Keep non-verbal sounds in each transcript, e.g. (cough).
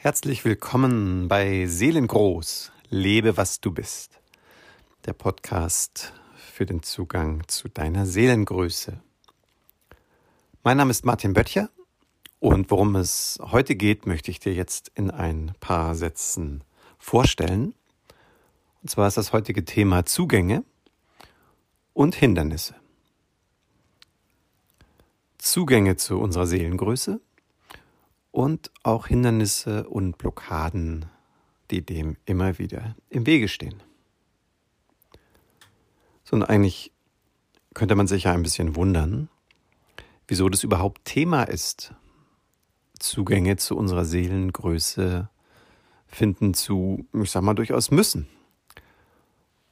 Herzlich willkommen bei Seelengroß. Lebe, was du bist. Der Podcast für den Zugang zu deiner Seelengröße. Mein Name ist Martin Böttcher und worum es heute geht, möchte ich dir jetzt in ein paar Sätzen vorstellen. Und zwar ist das heutige Thema Zugänge und Hindernisse. Zugänge zu unserer Seelengröße und auch Hindernisse und Blockaden, die dem immer wieder im Wege stehen. So, und eigentlich könnte man sich ja ein bisschen wundern, wieso das überhaupt Thema ist. Zugänge zu unserer Seelengröße finden zu, ich sag mal, durchaus müssen.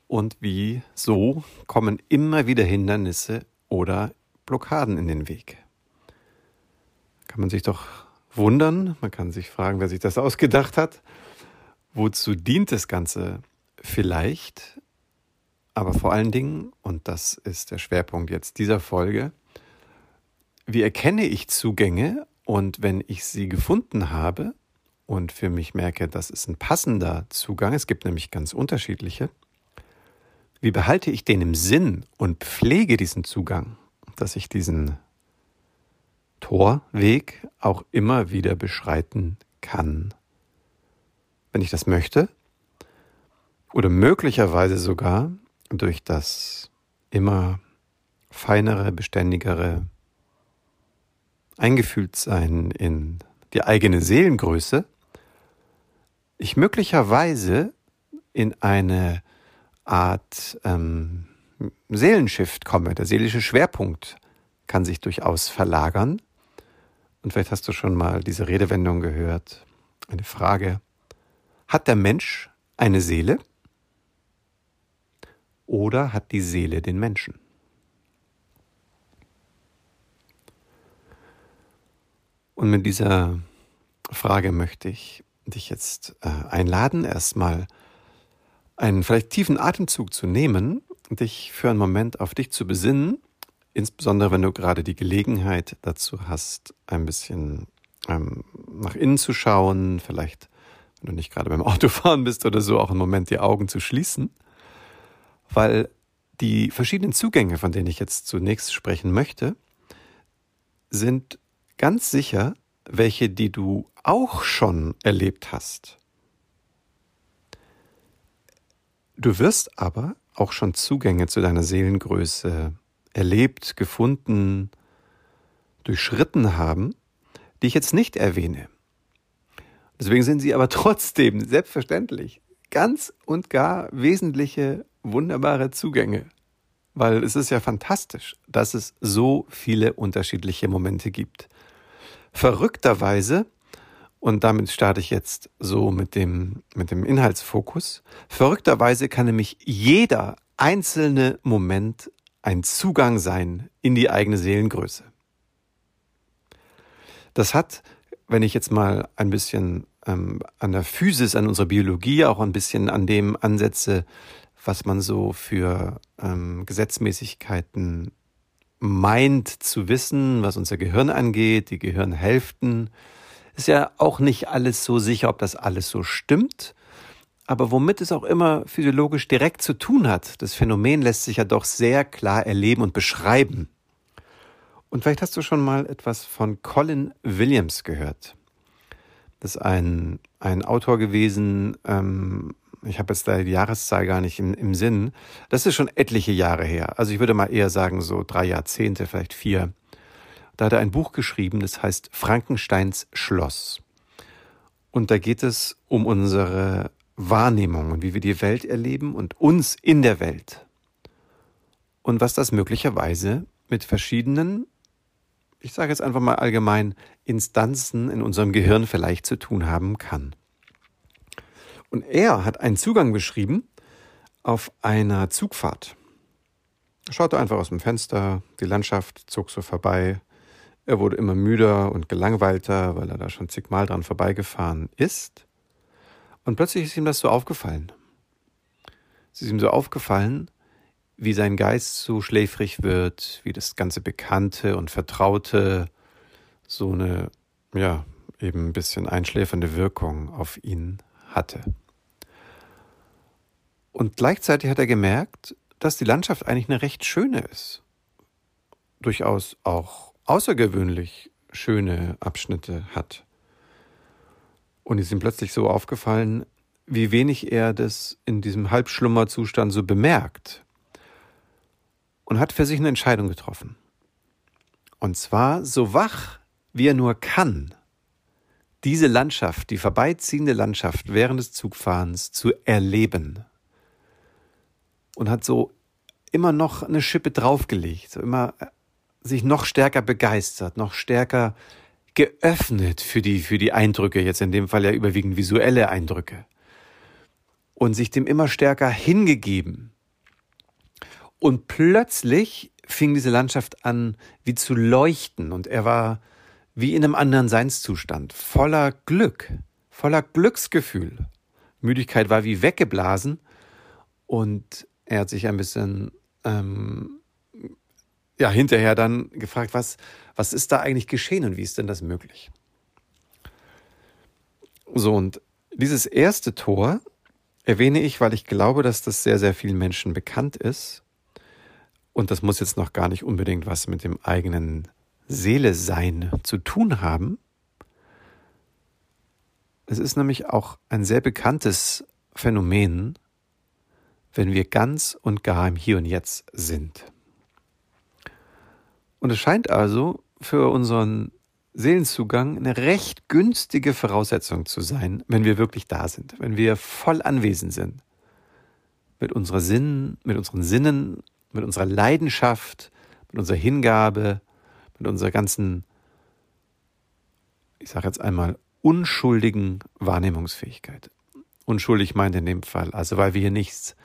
Und wieso kommen immer wieder Hindernisse oder Blockaden in den Weg? Kann man sich doch wundern, man kann sich fragen, wer sich das ausgedacht hat. Wozu dient das Ganze vielleicht? Aber vor allen Dingen, und das ist der Schwerpunkt jetzt dieser Folge, wie erkenne ich Zugänge und wenn ich sie gefunden habe und für mich merke, das ist ein passender Zugang, es gibt nämlich ganz unterschiedliche, wie behalte ich den im Sinn und pflege diesen Zugang, dass ich diesen Torweg auch immer wieder beschreiten kann. Wenn ich das möchte oder möglicherweise sogar durch das immer feinere, beständigere Eingefühltsein in die eigene Seelengröße, ich möglicherweise in eine Art ähm, Seelenshift komme. Der seelische Schwerpunkt kann sich durchaus verlagern und vielleicht hast du schon mal diese Redewendung gehört. Eine Frage. Hat der Mensch eine Seele? Oder hat die Seele den Menschen? Und mit dieser Frage möchte ich dich jetzt äh, einladen, erstmal einen vielleicht tiefen Atemzug zu nehmen, dich für einen Moment auf dich zu besinnen Insbesondere wenn du gerade die Gelegenheit dazu hast, ein bisschen ähm, nach innen zu schauen, vielleicht wenn du nicht gerade beim (laughs) Autofahren bist oder so, auch einen Moment die Augen zu schließen, weil die verschiedenen Zugänge, von denen ich jetzt zunächst sprechen möchte, sind ganz sicher welche, die du auch schon erlebt hast. Du wirst aber auch schon Zugänge zu deiner Seelengröße erlebt, gefunden, durchschritten haben, die ich jetzt nicht erwähne. Deswegen sind sie aber (laughs) trotzdem selbstverständlich ganz und gar wesentliche, wunderbare Zugänge. Weil es ist ja fantastisch, dass es so viele unterschiedliche Momente gibt. Verrückterweise, und damit starte ich jetzt so mit dem, mit dem Inhaltsfokus, verrückterweise kann nämlich jeder einzelne Moment ein Zugang sein in die eigene Seelengröße. Das hat, wenn ich jetzt mal ein bisschen ähm, an der Physis, an unserer Biologie, auch ein bisschen an dem ansetze, was man so für ähm, Gesetzmäßigkeiten meint zu wissen, was unser Gehirn angeht, die Gehirnhälften, ist ja auch nicht alles so sicher, ob das alles so stimmt aber womit es auch immer physiologisch direkt zu tun hat. Das Phänomen lässt sich ja doch sehr klar erleben und beschreiben. Und vielleicht hast du schon mal etwas von Colin Williams gehört. Das ist ein, ein Autor gewesen, ähm, ich habe jetzt da die Jahreszahl gar nicht im, im Sinn. Das ist schon etliche Jahre her. Also ich würde mal eher sagen, so drei Jahrzehnte, vielleicht vier. Da hat er ein Buch geschrieben, das heißt Frankensteins Schloss. Und da geht es um unsere Wahrnehmung und wie wir die Welt erleben und uns in der Welt. Und was das möglicherweise mit verschiedenen, ich sage jetzt einfach mal allgemein, Instanzen in unserem Gehirn vielleicht zu tun haben kann. Und er hat einen Zugang beschrieben auf einer Zugfahrt. Er schaute einfach aus dem Fenster, die Landschaft zog so vorbei. Er wurde immer müder und gelangweilter, weil er da schon zigmal dran vorbeigefahren ist. Und plötzlich ist ihm das so aufgefallen. Es ist ihm so aufgefallen, wie sein Geist so schläfrig wird, wie das ganze Bekannte und Vertraute so eine, ja, eben ein bisschen einschläfernde Wirkung auf ihn hatte. Und gleichzeitig hat er gemerkt, dass die Landschaft eigentlich eine recht schöne ist. Durchaus auch außergewöhnlich schöne Abschnitte hat. Und ist ihm plötzlich so aufgefallen, wie wenig er das in diesem Halbschlummerzustand so bemerkt. Und hat für sich eine Entscheidung getroffen. Und zwar so wach, wie er nur kann, diese Landschaft, die vorbeiziehende Landschaft während des Zugfahrens zu erleben. Und hat so immer noch eine Schippe draufgelegt, so immer äh, sich noch stärker begeistert, noch stärker geöffnet für die, für die Eindrücke, jetzt in dem Fall ja überwiegend visuelle Eindrücke. Und sich dem immer stärker hingegeben. Und plötzlich fing diese Landschaft an, wie zu leuchten. Und er war wie in einem anderen Seinszustand, voller Glück, voller Glücksgefühl. Müdigkeit war wie weggeblasen. Und er hat sich ein bisschen ähm, ja, hinterher dann gefragt, was, was ist da eigentlich geschehen und wie ist denn das möglich? So, und dieses erste Tor erwähne ich, weil ich glaube, dass das sehr, sehr vielen Menschen bekannt ist. Und das muss jetzt noch gar nicht unbedingt was mit dem eigenen Seele sein zu tun haben. Es ist nämlich auch ein sehr bekanntes Phänomen, wenn wir ganz und gar im Hier und Jetzt sind. Und es scheint also für unseren Seelenzugang eine recht günstige Voraussetzung zu sein, wenn wir wirklich da sind, wenn wir voll anwesend sind. Mit unserer Sinnen, mit unseren Sinnen, mit unserer Leidenschaft, mit unserer Hingabe, mit unserer ganzen, ich sage jetzt einmal, unschuldigen Wahrnehmungsfähigkeit. Unschuldig meint in dem Fall, also weil wir hier nichts,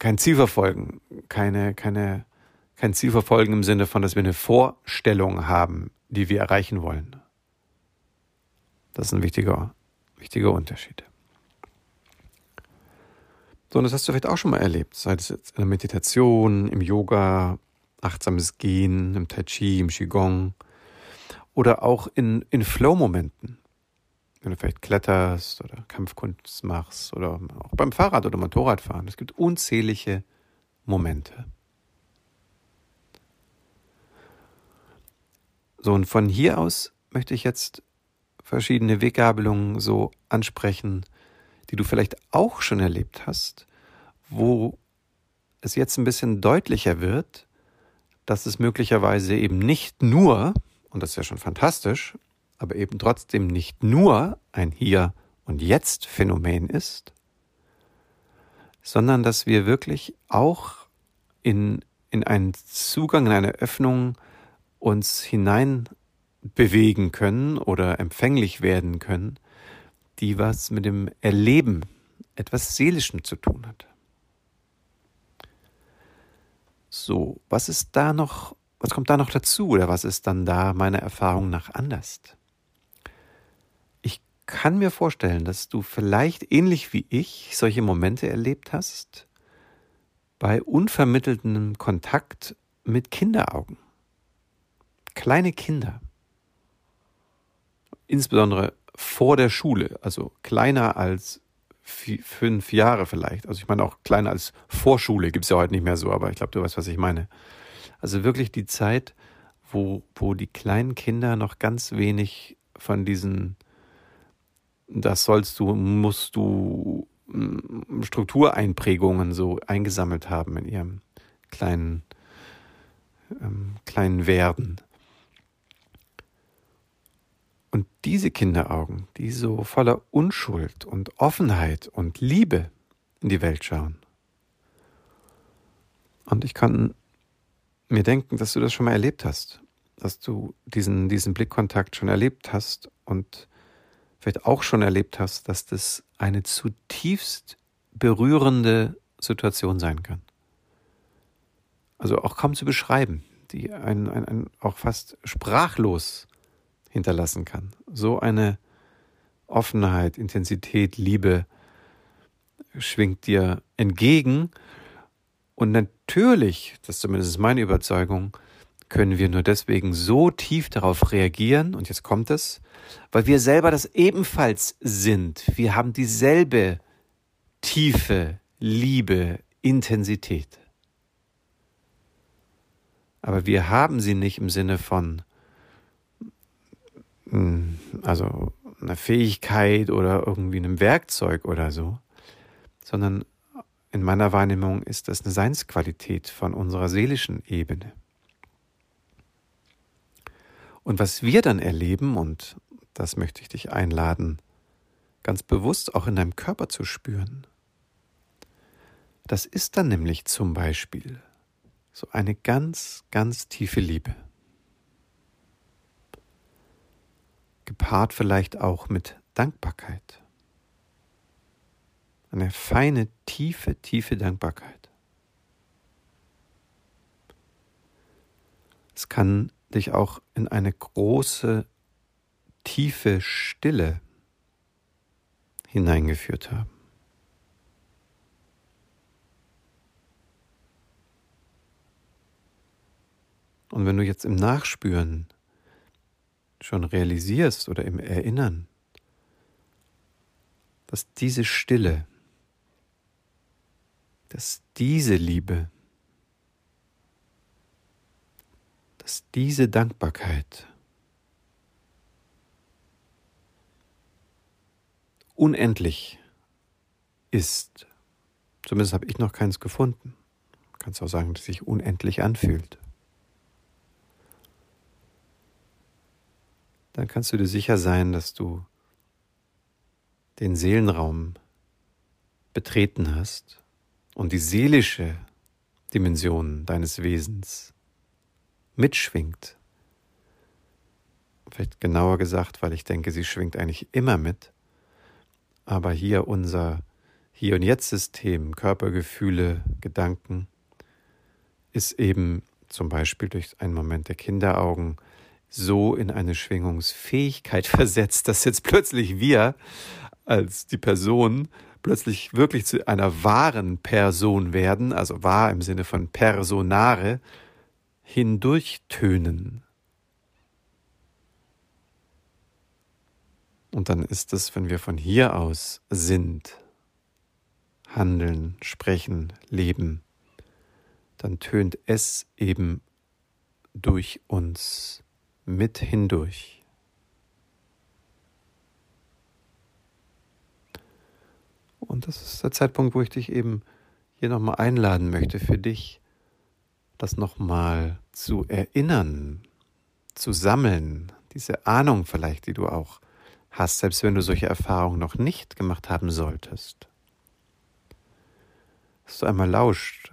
kein Ziel verfolgen, keine, keine kein Ziel verfolgen im Sinne von, dass wir eine Vorstellung haben, die wir erreichen wollen. Das ist ein wichtiger, wichtiger Unterschied. So, und das hast du vielleicht auch schon mal erlebt, sei es jetzt in der Meditation, im Yoga, achtsames Gehen, im Tai Chi, im Qigong oder auch in, in Flow-Momenten. Wenn du vielleicht kletterst oder Kampfkunst machst oder auch beim Fahrrad oder Motorradfahren. Es gibt unzählige Momente. So, und von hier aus möchte ich jetzt verschiedene Weggabelungen so ansprechen, die du vielleicht auch schon erlebt hast, wo es jetzt ein bisschen deutlicher wird, dass es möglicherweise eben nicht nur, und das ist ja schon fantastisch, aber eben trotzdem nicht nur ein Hier und Jetzt Phänomen ist, sondern dass wir wirklich auch in, in einen Zugang, in eine Öffnung uns hinein bewegen können oder empfänglich werden können, die was mit dem Erleben, etwas Seelischem zu tun hat. So, was ist da noch, was kommt da noch dazu oder was ist dann da meiner Erfahrung nach anders? Ich kann mir vorstellen, dass du vielleicht ähnlich wie ich solche Momente erlebt hast bei unvermitteltem Kontakt mit Kinderaugen kleine Kinder, insbesondere vor der Schule, also kleiner als fünf Jahre vielleicht, also ich meine auch kleiner als Vorschule, gibt es ja heute nicht mehr so, aber ich glaube, du weißt, was ich meine. Also wirklich die Zeit, wo, wo die kleinen Kinder noch ganz wenig von diesen, das sollst du, musst du, mm, Struktureinprägungen so eingesammelt haben in ihrem kleinen, ähm, kleinen Werden. Und diese Kinderaugen, die so voller Unschuld und Offenheit und Liebe in die Welt schauen. Und ich kann mir denken, dass du das schon mal erlebt hast, dass du diesen, diesen Blickkontakt schon erlebt hast und vielleicht auch schon erlebt hast, dass das eine zutiefst berührende Situation sein kann. Also auch kaum zu beschreiben, die einen, einen, einen auch fast sprachlos hinterlassen kann. So eine Offenheit, Intensität, Liebe schwingt dir entgegen. Und natürlich, das ist zumindest meine Überzeugung, können wir nur deswegen so tief darauf reagieren, und jetzt kommt es, weil wir selber das ebenfalls sind. Wir haben dieselbe tiefe Liebe, Intensität. Aber wir haben sie nicht im Sinne von, also einer Fähigkeit oder irgendwie einem Werkzeug oder so, sondern in meiner Wahrnehmung ist das eine Seinsqualität von unserer seelischen Ebene. Und was wir dann erleben, und das möchte ich dich einladen, ganz bewusst auch in deinem Körper zu spüren, das ist dann nämlich zum Beispiel so eine ganz, ganz tiefe Liebe. Gepaart vielleicht auch mit Dankbarkeit. Eine feine, tiefe, tiefe Dankbarkeit. Es kann dich auch in eine große, tiefe Stille hineingeführt haben. Und wenn du jetzt im Nachspüren schon realisierst oder im Erinnern, dass diese Stille, dass diese Liebe, dass diese Dankbarkeit unendlich ist. Zumindest habe ich noch keins gefunden. Du kannst auch sagen, dass sich unendlich anfühlt. Dann kannst du dir sicher sein, dass du den Seelenraum betreten hast und die seelische Dimension deines Wesens mitschwingt. Vielleicht genauer gesagt, weil ich denke, sie schwingt eigentlich immer mit. Aber hier unser Hier und Jetzt System, Körpergefühle, Gedanken, ist eben zum Beispiel durch einen Moment der Kinderaugen so in eine Schwingungsfähigkeit (laughs) versetzt, dass jetzt plötzlich wir als die Person plötzlich wirklich zu einer wahren Person werden, also wahr im Sinne von personare, hindurchtönen. Und dann ist es, wenn wir von hier aus sind, handeln, sprechen, leben, dann tönt es eben durch uns mit hindurch. Und das ist der Zeitpunkt, wo ich dich eben hier nochmal einladen möchte für dich, das nochmal zu erinnern, zu sammeln, diese Ahnung vielleicht, die du auch hast, selbst wenn du solche Erfahrungen noch nicht gemacht haben solltest. Dass du einmal lauscht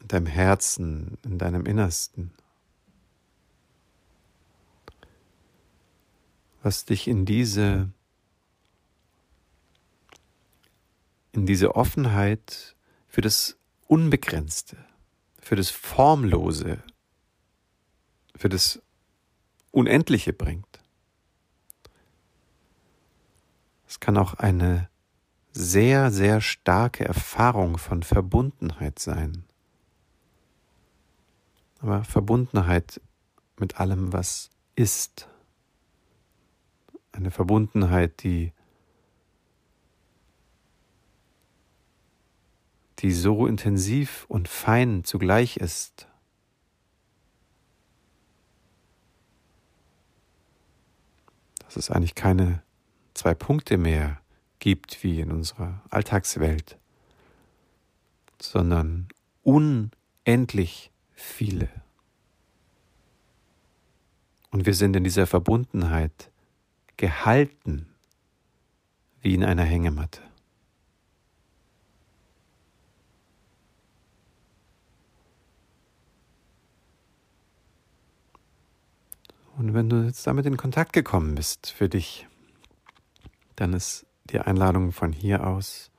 in deinem Herzen, in deinem Innersten. Was dich in diese in diese Offenheit für das Unbegrenzte, für das Formlose, für das Unendliche bringt. Es kann auch eine sehr, sehr starke Erfahrung von Verbundenheit sein. Aber Verbundenheit mit allem, was ist. Eine Verbundenheit, die die so intensiv und fein zugleich ist. Dass es eigentlich keine zwei Punkte mehr gibt wie in unserer Alltagswelt, sondern unendlich viele. Und wir sind in dieser Verbundenheit gehalten wie in einer Hängematte. Und wenn du jetzt damit in Kontakt gekommen bist für dich, dann ist die Einladung von hier aus,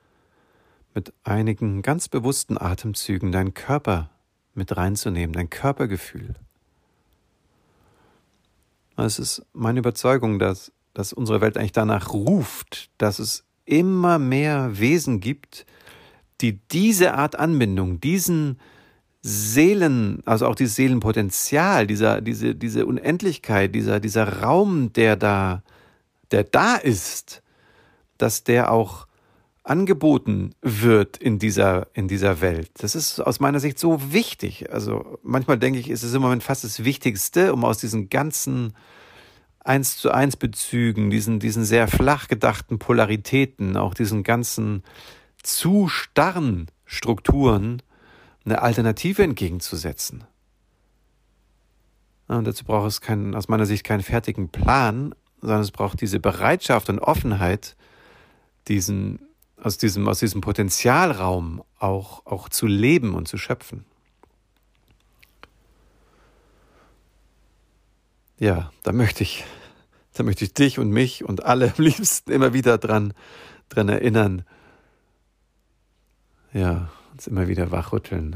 mit einigen ganz bewussten Atemzügen deinen Körper mit reinzunehmen, dein Körpergefühl. Es ist meine Überzeugung, dass, dass unsere Welt eigentlich danach ruft, dass es immer mehr Wesen gibt, die diese Art Anbindung, diesen Seelen, also auch dieses Seelenpotenzial, dieser, diese, diese Unendlichkeit, dieser, dieser Raum, der da, der da ist, dass der auch angeboten wird in dieser, in dieser Welt. Das ist aus meiner Sicht so wichtig. Also manchmal denke ich, ist es im Moment fast das Wichtigste, um aus diesen ganzen eins zu eins Bezügen, diesen, diesen sehr flach gedachten Polaritäten, auch diesen ganzen zu starren Strukturen eine Alternative entgegenzusetzen. Und dazu braucht es keinen, aus meiner Sicht keinen fertigen Plan, sondern es braucht diese Bereitschaft und Offenheit, diesen, aus diesem, aus diesem Potenzialraum auch, auch zu leben und zu schöpfen. Ja, da möchte ich, da möchte ich dich und mich und alle am liebsten immer wieder dran, dran erinnern. Ja, uns immer wieder wachrütteln.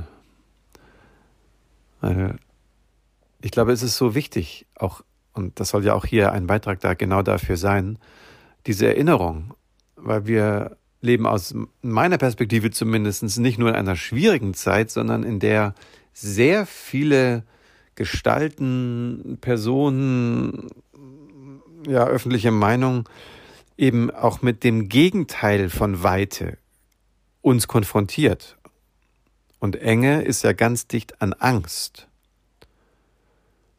Ich glaube, es ist so wichtig, auch, und das soll ja auch hier ein Beitrag da genau dafür sein, diese Erinnerung, weil wir leben aus meiner Perspektive zumindest nicht nur in einer schwierigen Zeit, sondern in der sehr viele Gestalten, Personen, ja, öffentliche Meinung eben auch mit dem Gegenteil von Weite uns konfrontiert. Und Enge ist ja ganz dicht an Angst.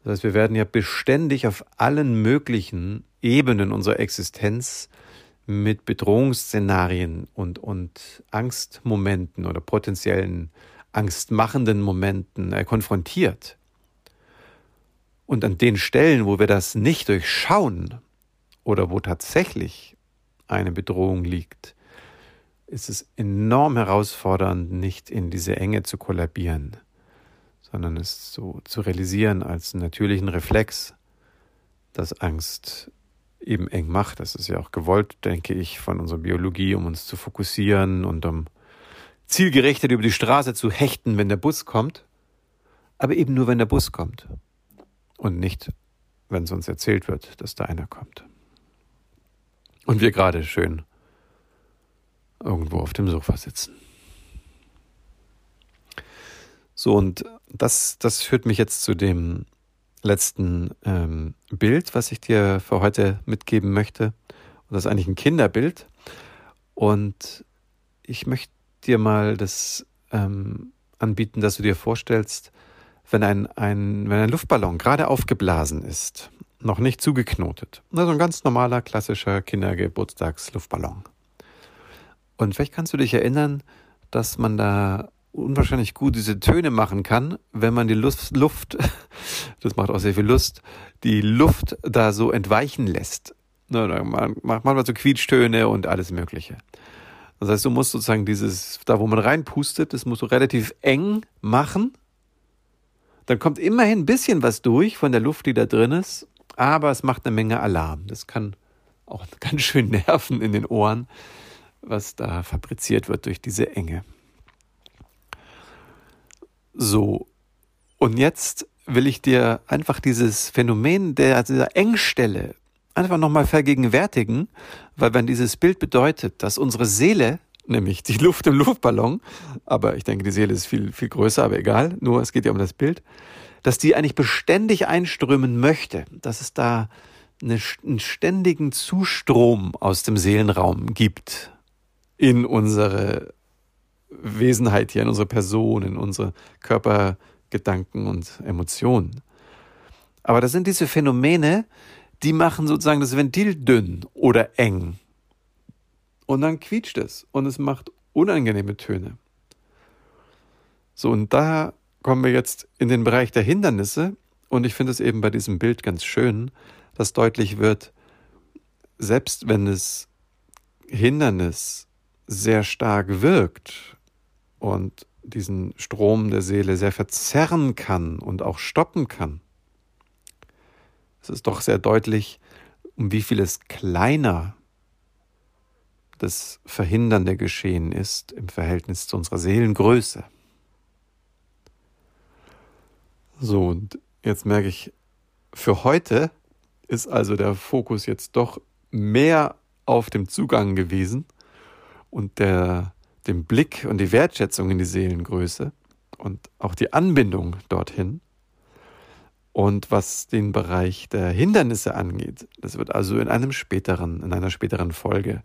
Das heißt, wir werden ja beständig auf allen möglichen Ebenen unserer Existenz mit Bedrohungsszenarien und, und Angstmomenten oder potenziellen angstmachenden Momenten äh, konfrontiert. Und an den Stellen, wo wir das nicht durchschauen oder wo tatsächlich eine Bedrohung liegt, ist es enorm herausfordernd, nicht in diese Enge zu kollabieren, sondern es so zu realisieren als natürlichen Reflex, dass Angst eben eng macht. Das ist ja auch gewollt, denke ich, von unserer Biologie, um uns zu fokussieren und um zielgerichtet über die Straße zu hechten, wenn der Bus kommt. Aber eben nur, wenn der Bus kommt. Und nicht, wenn es uns erzählt wird, dass da einer kommt. Und wir gerade schön irgendwo auf dem Sofa sitzen. So, und das, das führt mich jetzt zu dem letzten ähm, Bild, was ich dir für heute mitgeben möchte. Und das ist eigentlich ein Kinderbild. Und ich möchte dir mal das ähm, anbieten, dass du dir vorstellst, wenn ein, ein, wenn ein Luftballon gerade aufgeblasen ist, noch nicht zugeknotet. Also ein ganz normaler, klassischer Kindergeburtstagsluftballon. Und vielleicht kannst du dich erinnern, dass man da unwahrscheinlich gut diese Töne machen kann, wenn man die Luft, Luft, (laughs) das macht auch sehr viel Lust, die Luft da so entweichen lässt. Man macht manchmal so Quietschtöne und alles Mögliche. Das heißt, du musst sozusagen dieses, da wo man reinpustet, das musst du relativ eng machen. Dann kommt immerhin ein bisschen was durch von der Luft, die da drin ist, aber es macht eine Menge Alarm. Das kann auch (laughs) ganz schön nerven in den Ohren, was da fabriziert wird durch diese Enge. So, und jetzt will ich dir einfach dieses Phänomen der, dieser Engstelle einfach nochmal vergegenwärtigen, weil wenn dieses Bild bedeutet, dass unsere Seele, nämlich die Luft im Luftballon, aber ich denke, die Seele ist viel, viel größer, aber egal, nur es geht ja um das Bild, dass die eigentlich beständig einströmen möchte, dass es da eine, einen ständigen Zustrom aus dem Seelenraum gibt in unsere Wesenheit hier, in unsere Person, in unsere Körpergedanken und Emotionen. Aber das sind diese Phänomene, die machen sozusagen das Ventil dünn oder eng. Und dann quietscht es und es macht unangenehme Töne. So, und da kommen wir jetzt in den Bereich der Hindernisse. Und ich finde es eben bei diesem Bild ganz schön, dass deutlich wird, selbst wenn es Hindernis sehr stark wirkt und diesen Strom der Seele sehr verzerren kann und auch stoppen kann. Es ist doch sehr deutlich, um wie vieles kleiner das verhindernde Geschehen ist im Verhältnis zu unserer Seelengröße. So, und jetzt merke ich, für heute ist also der Fokus jetzt doch mehr auf dem Zugang gewesen und der dem Blick und die Wertschätzung in die Seelengröße und auch die Anbindung dorthin. Und was den Bereich der Hindernisse angeht, das wird also in einem späteren, in einer späteren Folge,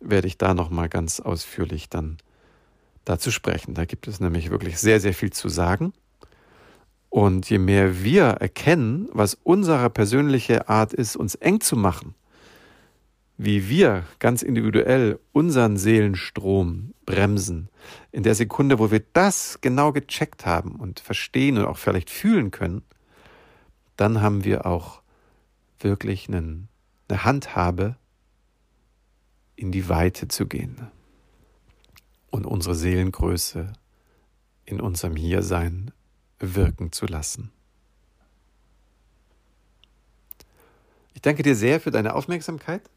werde ich da nochmal ganz ausführlich dann dazu sprechen. Da gibt es nämlich wirklich sehr, sehr viel zu sagen. Und je mehr wir erkennen, was unsere persönliche Art ist, uns eng zu machen, wie wir ganz individuell unseren Seelenstrom bremsen, in der Sekunde, wo wir das genau gecheckt haben und verstehen und auch vielleicht fühlen können, dann haben wir auch wirklich einen, eine Handhabe, in die Weite zu gehen und unsere Seelengröße in unserem Hiersein wirken zu lassen. Ich danke dir sehr für deine Aufmerksamkeit,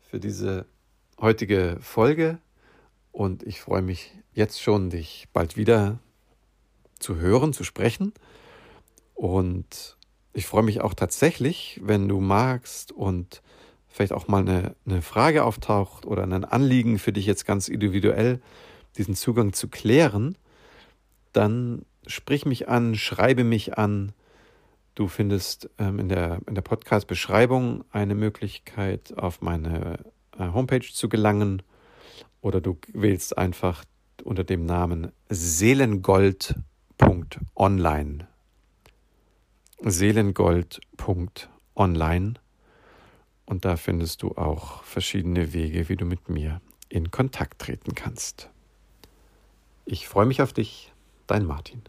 für diese heutige Folge und ich freue mich jetzt schon, dich bald wieder zu hören, zu sprechen. Und ich freue mich auch tatsächlich, wenn du magst und vielleicht auch mal eine, eine Frage auftaucht oder ein Anliegen für dich jetzt ganz individuell, diesen Zugang zu klären, dann sprich mich an, schreibe mich an. Du findest ähm, in der, in der Podcast-Beschreibung eine Möglichkeit, auf meine äh, Homepage zu gelangen oder du wählst einfach unter dem Namen seelengold.online. Seelengold.online und da findest du auch verschiedene Wege, wie du mit mir in Kontakt treten kannst. Ich freue mich auf dich, dein Martin.